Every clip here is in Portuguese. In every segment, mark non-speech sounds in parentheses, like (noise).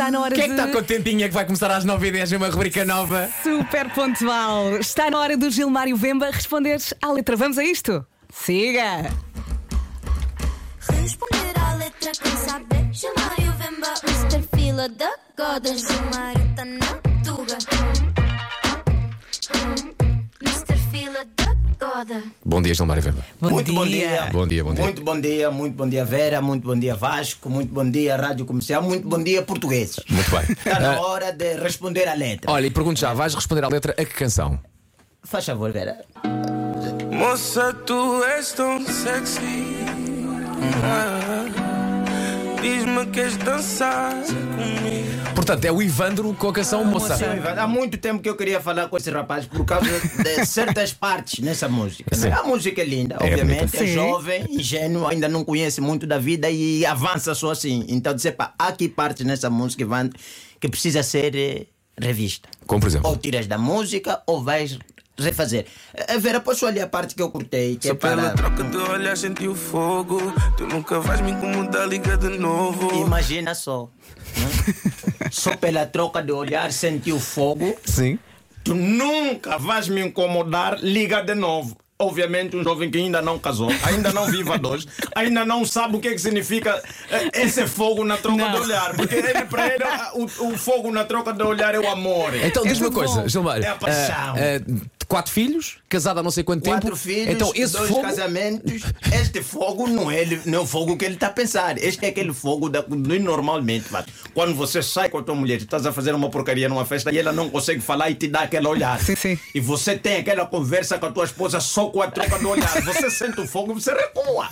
está na hora Quem é que de. está contentinha que vai começar às 9h10 uma rubrica nova? Super pontual. Está na hora do Gilmário Vemba responderes à letra. Vamos a isto? Siga! Responder à letra quem sabe Gilmário Vemba Mr. Fila da Goda Gilmário tá na da Goda Bom dia, Gilmário Vemba. Bom muito bom dia. Bom dia, bom dia. Muito bom dia, muito bom dia, Vera, muito bom dia, Vasco, muito bom dia, Rádio Comercial, muito bom dia, portugueses. Muito bem. Está na Ah, hora de responder à letra. olha, e pergunto já, vais responder à letra a que canção? Faz favor, Vera. Moça, tu és tão sexy. Ah, Diz-me que queres dançar comigo. Portanto, é o Ivandro com a canção Moça. Sim, Ivan, Há muito tempo que eu queria falar com esse rapaz por causa de (laughs) certas partes nessa música. né? Sim. A música é linda, É obviamente, bonita. é Sim. jovem, ingênuo, ainda não conhece muito da vida e avança só assim. Então, dizer, pá, há aqui partes nessa música, Ivan, que precisa ser eh, revista. Como por exemplo? Ou tiras da música ou vais refazer. Eh, Vera, posso olhar a parte que eu cortei? Que Só é pela para... troca de olhar senti o fogo. Tu nunca vais me incomodar, liga de novo. Imagina só. né? (laughs) só pela troca de olhar senti o fogo. Sim. Tu nunca vais me incomodar, liga de novo. Obviamente, um jovem que ainda não casou, ainda não vive a dois, (laughs) ainda não sabe o que, é que significa eh, esse fogo na troca Não. de olhar. Porque ele, para ele, o, o fogo na troca de olhar é o amor. Então, diz-me uma tudo coisa. Gilmário. É a paixão. ah, ah, quatro filhos, casado há não sei quanto Quatro tempo. filhos, então, esse dois fogo. casamentos. Este fogo não é, ele- não é o fogo que ele está a pensar. Este é aquele fogo da, normalmente. Mas quando você sai com a tua mulher, estás a fazer uma porcaria numa festa e ela não consegue falar e te dá aquele olhar. Sim, sim. E você tem aquela conversa com a tua esposa só com a troca do olhar. Você sente o fogo, você recua.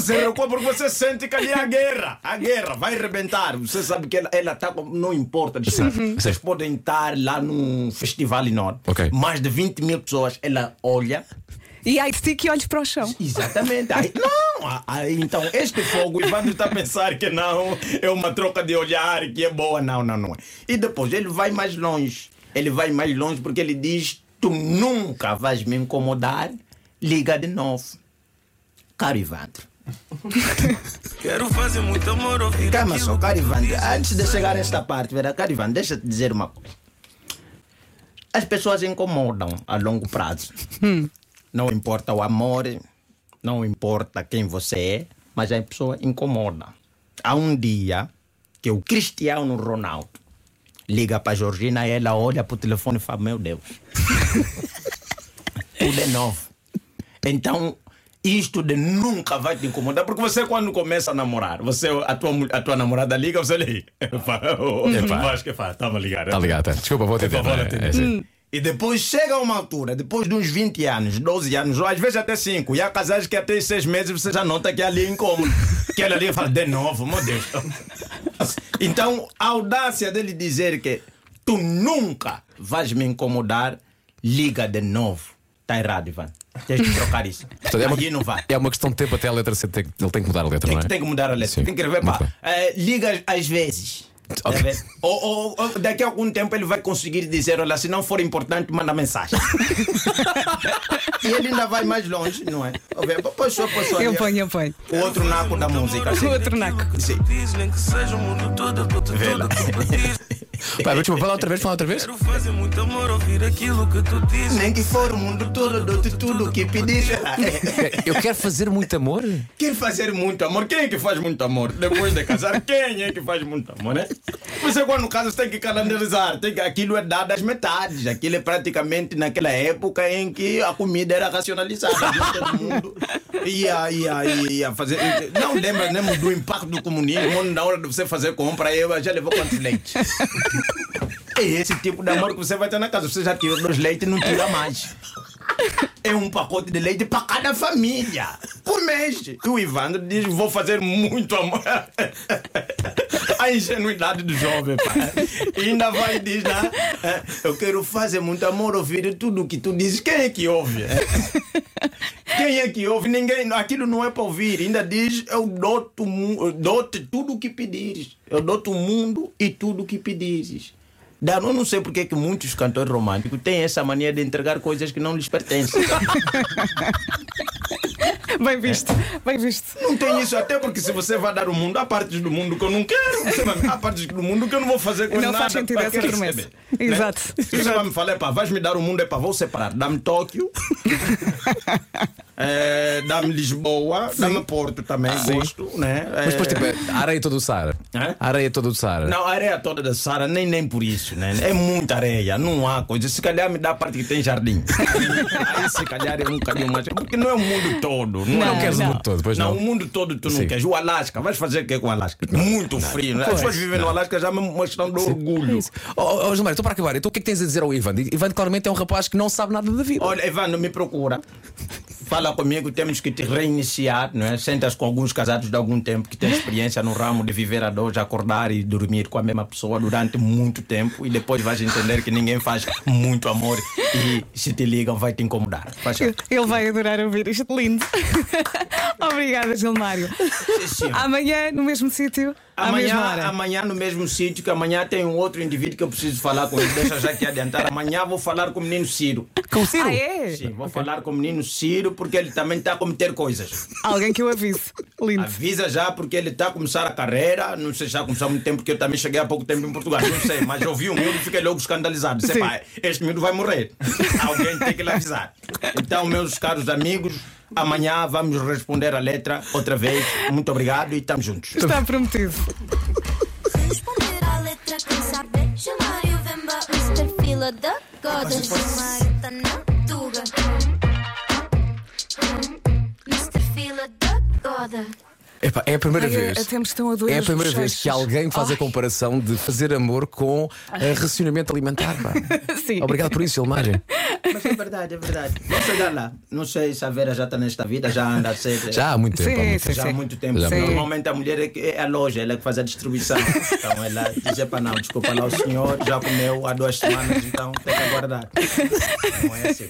Você recua porque você sente que ali é a guerra. A guerra vai rebentar. Você sabe que ela, ela tá com, não importa. de estar. Vocês podem estar lá num festival enorme. Ok. Mais de 20 mil pessoas. Ela olha. E aí stick e olhos para o chão. Exatamente. Aí, não, aí, então este fogo, o Ivandro está a pensar que não, é uma troca de olhar, que é boa. Não, não, não é. E depois ele vai mais longe. Ele vai mais longe porque ele diz: Tu nunca vais me incomodar, liga de novo. Caro Ivandro. Quero fazer muito amor, ouvir Calma só, dizes. Antes de chegar a esta parte, vera, caro Ivandro, deixa eu te dizer uma coisa. As pessoas incomodam a longo prazo. Não importa o amor, não importa quem você é, mas a pessoa incomoda. Há um dia que o Cristiano Ronaldo liga para a Georgina e ela olha para o telefone e fala: Meu Deus, (laughs) tudo é novo. Então, isto de nunca vai te incomodar, porque você, quando começa a namorar, você, a, tua, a tua namorada liga, você liga. (laughs) Acho que faz, estava ligado. Está ligado, tá. Desculpa, vou. Por favor, É, é. E depois chega uma altura, depois de uns 20 anos, 12 anos, ou às vezes até 5, e há casais que até 6 meses você já nota que ali é incômodo. (laughs) que ela ali fala, de novo, meu Deus. (laughs) Então, a audácia dele dizer que tu nunca vais me incomodar, liga de novo. Está errado, Ivan. Tens que trocar isso. Portanto, é, uma, Aí não vai. é uma questão de tempo até a letra ser. Tem, ele tem que mudar a letra, Tem, não que- é? tem que mudar a letra. Sim. Tem que Muito pá. bem. eh, liga às vezes. (laughs) Ok. Tá ou, ou- ou daqui a algum tempo ele vai conseguir dizer: olha, se não for importante, manda mensagem. (laughs) e ele ainda vai mais longe, não é? Só, pois só. Eu ponho, eu ponho. O outro naco da música. assim. O outro naco. Sim. Diz, nem que seja o mundo todo, vou te Vê lá. (laughs) Pá, mas, desculpa, fala outra vez, fala outra vez. Quero fazer muito amor, ouvir aquilo que tu dizes. Nem que for o mundo todo, dou-te tudo o que pedis. É, (laughs) Eu quero fazer muito amor. Quer fazer muito amor? Quem é que faz muito amor? Depois de casar, (laughs) quem é que faz muito amor, né? Você, quando casa, tem que calendarizar. Tem que, aquilo é dado às metades. Aquilo é praticamente naquela época em que a comida era racionalizada. Todo mundo ia, ia, ia fazer. Não lembra nem do impacto do comunismo, na hora de você fazer compra, eu já levou quantos leites? É esse tipo de amor que você vai ter na casa. Você já tirou dois leites e não tira mais. É um pacote de leite para cada família. Por mês. E o Ivandro diz: vou fazer muito amor. A ingenuidade do jovem, pá. E ainda vai e diz: né? "É, Eu quero fazer muito amor, ouvir tudo o que tu dizes. Quem é que ouve? É? Quem é que ouve? Ninguém. Aquilo não é para ouvir. Ainda diz: Eu dou-te dou-te tudo o que pedires. Eu dou-te o mundo e tudo o que pedires. Eu não sei porque que muitos cantores românticos têm essa mania de entregar coisas que não lhes pertencem. (laughs) Bem visto, bem visto. Não tem isso, até porque se você vai dar o mundo, há partes do mundo que eu não quero. Você vai, há partes do mundo que eu não vou fazer com Não nada. faz sentido para essa promessa. receber? Exato. Né? Se você vai me falar, pá, vais me dar o mundo, é pá, vou separar. Dá-me Tóquio, (laughs) eh, dá-me Lisboa, dá-me Porto também, gosto, né? Mas depois, Eh, tipo, a areia toda do Saara. Hã? A areia toda do Saara. Não, a areia toda da Sara, nem, nem por isso, né? É muita areia, não há coisa. Se calhar me dá a parte que tem jardim. (laughs) Aí, se calhar é um bocadinho mais. Porque não é o mundo todo. Não, Não, é queres não. o mundo todo, pois não. Não, o mundo todo tu não Sim. queres. O Alasca, vais fazer o que com o Alasca? Muito frio. Né? As pessoas vivem no Alasca já é uma questão de orgulho. Oh, oh, oh, Gilmar, estou para acabar. Então o que é que tens a dizer ao Ivan? Ivan claramente é um rapaz que não sabe nada da vida. Olha, Evandro, me procura. Fala comigo, temos que te reiniciar, não é? Sentas com alguns casados de algum tempo que têm experiência no ramo de viver a dois, acordar e dormir com a mesma pessoa durante muito tempo e depois vais entender que ninguém faz muito amor e se te ligam vai te incomodar. Ele vai adorar ouvir isto lindo. (laughs) Obrigada, Gilmário. Sim. Amanhã, no mesmo sítio, Amanhã, amanhã no mesmo sítio, que amanhã tem um outro indivíduo que eu preciso falar com ele. Deixa já aqui adiantar. Amanhã vou falar com o menino Ciro. Com o Ciro? Ah, é? Sim, vou falar com o menino Ciro porque ele também está a cometer coisas. Alguém que eu avise. Lindo. Avisa já porque ele está a começar a carreira. Não sei se já começou há muito tempo, porque eu também cheguei há pouco tempo em Portugal. Não sei, mas eu vi o miúdo e fiquei logo escandalizado. Sim. pá, este miúdo vai morrer. (laughs) Alguém tem que lhe avisar. Então, meus caros amigos, amanhã vamos responder a letra outra vez. Muito obrigado e estamos juntos. Está prometido. Responder à letra quem sabe Gilmário Vemba, Mr. Fila da Goda Gilmário tá na Tuga Mr. Fila da Goda Epá, é a primeira Ai, vez. até me estão a doer É a primeira vez que alguém faz a comparação de fazer amor com eh, racionamento alimentar. pá. (laughs) Sim. Obrigado por isso, Gilmar. Mas é verdade, é verdade. Vamos chegar lá. Não sei se a Vera já está nesta vida, já anda a ser. Já há muito tempo. há Sim, muito sim, Já há muito tempo. Normalmente a mulher é, que- é a loja, ela é que faz a distribuição. Então ela diz: para não, desculpa lá, o senhor já comeu há duas semanas, então tem que aguardar. Não é assim.